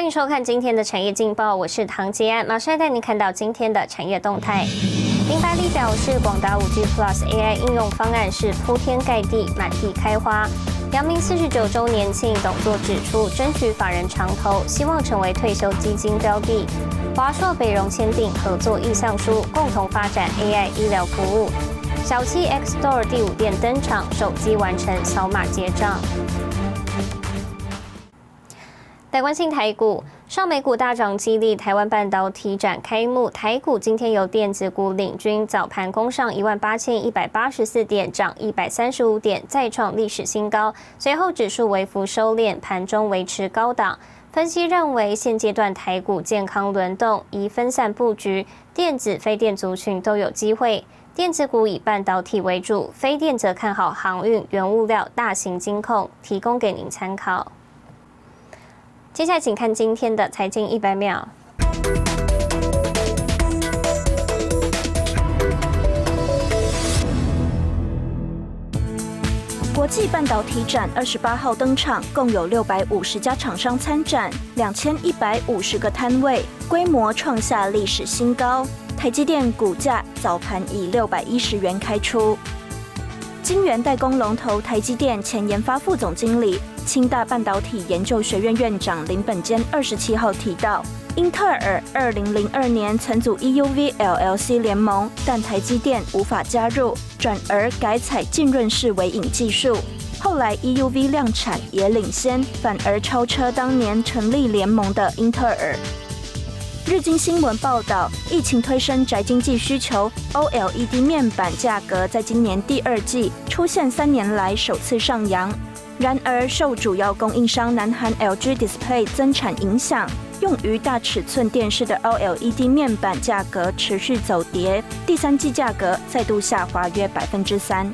欢迎收看今天的产业劲报，我是唐杰安，马上带您看到今天的产业动态。明白力表示，广达五 G Plus AI 应用方案是铺天盖地、满地开花。阳明四十九周年庆，董座指出，争取法人长投，希望成为退休基金标的。华硕、北荣签订合作意向书，共同发展 AI 医疗服务。小七 X Store 第五店登场，手机完成扫码结账。来关心台股，上美股大涨激励台湾半导体展开幕，台股今天由电子股领军，早盘攻上一万八千一百八十四点，涨一百三十五点，再创历史新高。随后指数微幅收敛，盘中维持高档。分析认为，现阶段台股健康轮动，宜分散布局，电子、非电族群都有机会。电子股以半导体为主，非电则看好航运、原物料、大型金控，提供给您参考。接下来，请看今天的财经一百秒。国际半导体展二十八号登场，共有六百五十家厂商参展，两千一百五十个摊位，规模创下历史新高。台积电股价早盘以六百一十元开出。晶圆代工龙头台积电前研发副总经理。清大半导体研究学院院长林本坚二十七号提到，英特尔二零零二年曾组 EUV LLC 联盟，但台积电无法加入，转而改采浸润式微影技术。后来 EUV 量产也领先，反而超车当年成立联盟的英特尔。日经新闻报道，疫情推升宅经济需求，OLED 面板价格在今年第二季出现三年来首次上扬。然而，受主要供应商南韩 LG Display 增产影响，用于大尺寸电视的 OLED 面板价格持续走跌，第三季价格再度下滑约百分之三。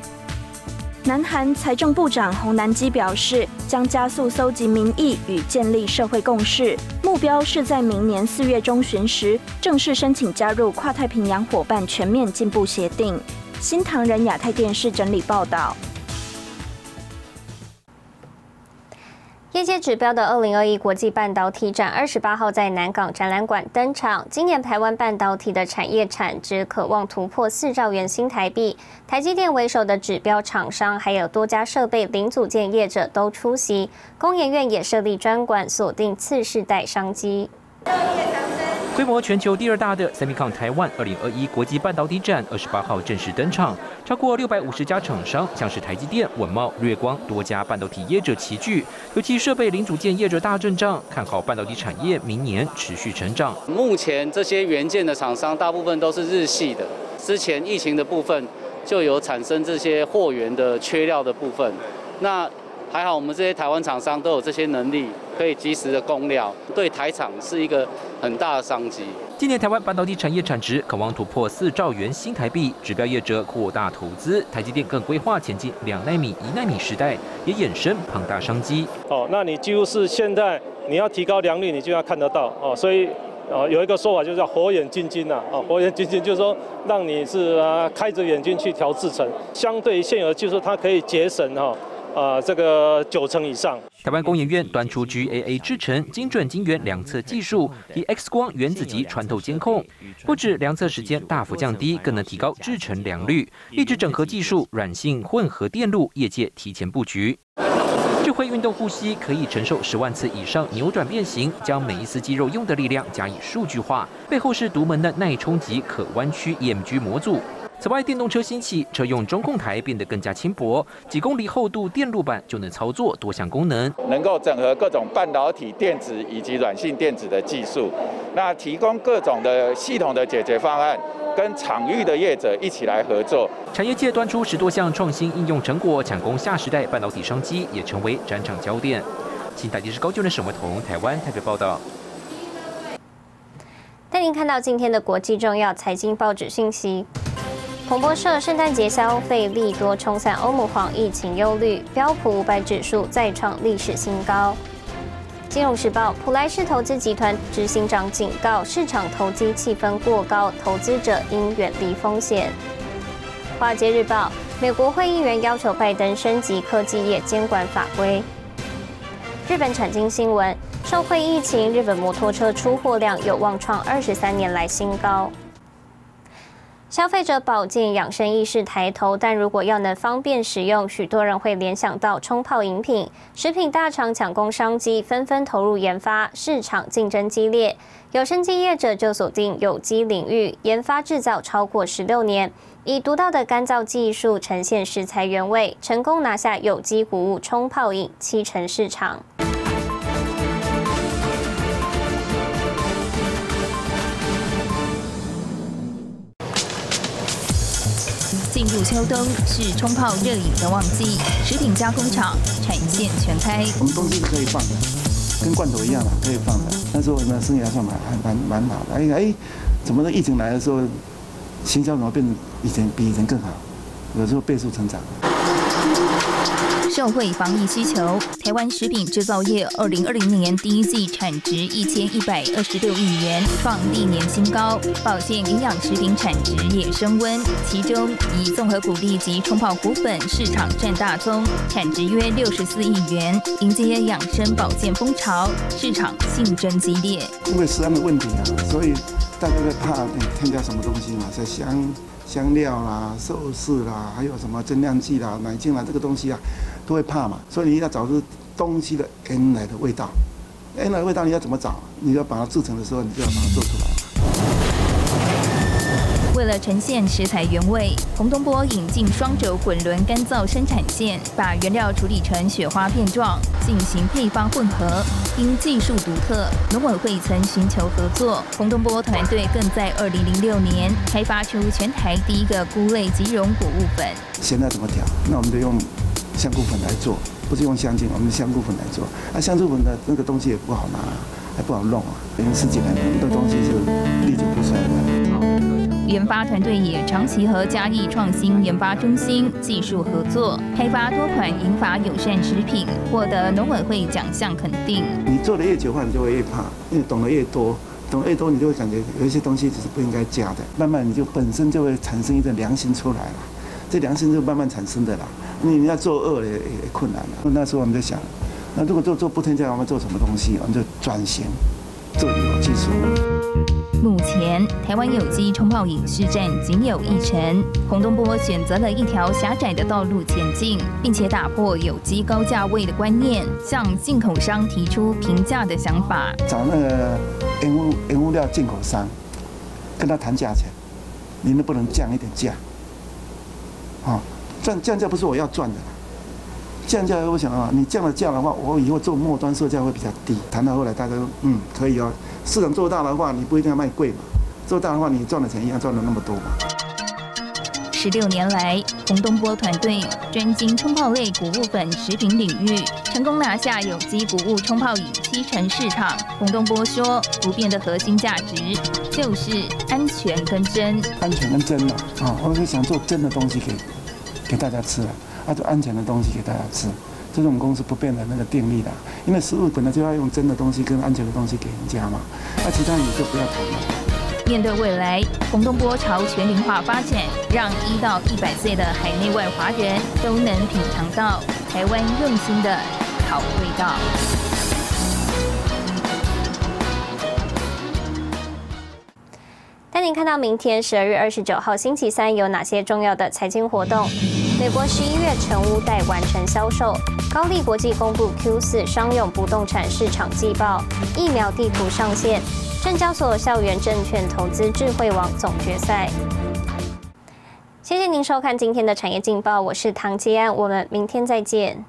南韩财政部长洪南基表示，将加速搜集民意与建立社会共识，目标是在明年四月中旬时正式申请加入跨太平洋伙伴全面进步协定。新唐人亚太电视整理报道。业界指标的二零二一国际半导体展二十八号在南港展览馆登场。今年台湾半导体的产业产值渴望突破四兆元新台币，台积电为首的指标厂商，还有多家设备零组件业者都出席。工研院也设立专馆，锁定次世代商机。规模全球第二大的 Semicon 台湾二零二一国际半导体展二十八号正式登场，超过六百五十家厂商，像是台积电、稳茂、瑞光多家半导体业者齐聚，尤其设备零组件业者大阵仗，看好半导体产业明年持续成长。目前这些元件的厂商大部分都是日系的，之前疫情的部分就有产生这些货源的缺料的部分，那。还好，我们这些台湾厂商都有这些能力，可以及时的供料，对台厂是一个很大的商机。今年台湾半导体产业产值渴望突破四兆元新台币，指标业者扩大投资，台积电更规划前进两纳米、一纳米时代，也衍生庞大商机。哦，那你几乎是现在你要提高良率，你就要看得到哦，所以哦有一个说法就叫火眼金睛呐，哦火眼金睛就是说让你是啊开着眼睛去调制成，相对现有的技术它可以节省哈。呃，这个九成以上。台湾工研院端出 GAA 制成精准晶圆量测技术，以 X 光原子级穿透监控，不止量测时间大幅降低，更能提高制成良率。一直整合技术，软性混合电路，业界提前布局。智慧运动呼吸可以承受十万次以上扭转变形，将每一丝肌肉用的力量加以数据化，背后是独门的耐冲击可弯曲 EMG 模组。此外，电动车兴起，车用中控台变得更加轻薄，几公里厚度电路板就能操作多项功能，能够整合各种半导体电子以及软性电子的技术，那提供各种的系统的解决方案，跟场域的业者一起来合作。产业界端出十多项创新应用成果，抢攻下时代半导体商机，也成为展场焦点。请台电视高就的沈伟彤，台湾台北报道。带您看到今天的国际重要财经报纸信息。彭博社：圣诞节消费利多冲散欧盟黄疫情忧虑，标普五百指数再创历史新高。金融时报：普莱士投资集团执行长警告，市场投机气氛过高，投资者应远离风险。华尔街日报：美国会议员要求拜登升级科技业监管法规。日本产经新闻：受惠疫情，日本摩托车出货量有望创二十三年来新高。消费者保健养生意识抬头，但如果要能方便使用，许多人会联想到冲泡饮品。食品大厂抢攻商机，纷纷投入研发，市场竞争激烈。有生机业者就锁定有机领域，研发制造超过十六年，以独到的干燥技术呈现食材原味，成功拿下有机谷物冲泡饮七成市场。进入秋冬是冲泡热饮的旺季，食品加工厂产线全开。我们东西是可以放的，跟罐头一样嘛可以放的。但是我们生意还算蛮还蛮蛮好的。哎哎，怎么的疫情来的时候，行销怎么变得以前比以前更好？有时候倍速成长。社会防疫需求，台湾食品制造业二零二零年第一季产值一千一百二十六亿元，创历年新高。保健营养食品产值也升温，其中以综合谷粒及冲泡谷粉市场占大宗，产值约六十四亿元。迎接养生保健风潮，市场竞争激烈。因为食安的问题啊，所以大家在怕添加什么东西嘛，在香香料啦、寿司啦，还有什么增量剂啦、奶精啦，这个东西啊。都会怕嘛，所以你要找出东西的原来的味道，原来的味道你要怎么找？你要把它制成的时候，你就要把它做出来。为了呈现食材原味，洪东波引进双轴滚轮干燥生产线，把原料处理成雪花片状，进行配方混合。因技术独特，农委会曾寻求合作，洪东波团队更在2006年开发出全台第一个菇类即溶谷物粉。现在怎么调？那我们就用。香菇粉来做，不是用香精，我们香菇粉来做。那香菇粉的那个东西也不好拿，还不好弄啊。因为十几年，那东西是历久不衰的。研发团队也长期和嘉义创新研发中心技术合作，开发多款银发友善食品，获得农委会奖项肯定。你做的越久的话，你就会越怕，因为懂得越多，懂得越多，你就会感觉有一些东西只是不应该加的。慢慢你就本身就会产生一个良心出来了，这良心就慢慢产生的啦。你你要做恶也也困难了。那时候我们在想，那如果做做不添加，我们做什么东西？我们就转型做有机食物。目前台湾有机冲泡饮市站仅有一成。洪东波选择了一条狭窄的道路前进，并且打破有机高价位的观念，向进口商提出平价的想法。找那个原物原物料进口商，跟他谈价钱，你能不能降一点价？好。降降价不是我要赚的，降价我想啊，你降了价的话，我以后做末端售价会比较低。谈到后来，大家说嗯可以哦，市场做大的话，你不一定要卖贵嘛，做大的话，你赚的钱一样赚了那么多嘛。十六年来，洪东波团队专精冲泡类谷物粉食品领域，成功拿下有机谷物冲泡饮七成市场。洪东波说，不变的核心价值就是安全跟真。安全跟真嘛，啊，我是想做真的东西给。给大家吃了，啊，就安全的东西给大家吃，这是我们公司不变的那个定力的。因为食物本来就要用真的东西跟安全的东西给人家嘛，那其他你就不要谈了。面对未来，洪东波朝全龄化发展，让一到一百岁的海内外华人都能品尝到台湾用心的好味道。您看到明天十二月二十九号星期三有哪些重要的财经活动？美国十一月成屋待完成销售，高丽国际公布 Q 四商用不动产市场季报，疫苗地图上线，证交所校园证券投资智慧网总决赛。谢谢您收看今天的产业劲报，我是唐吉安，我们明天再见。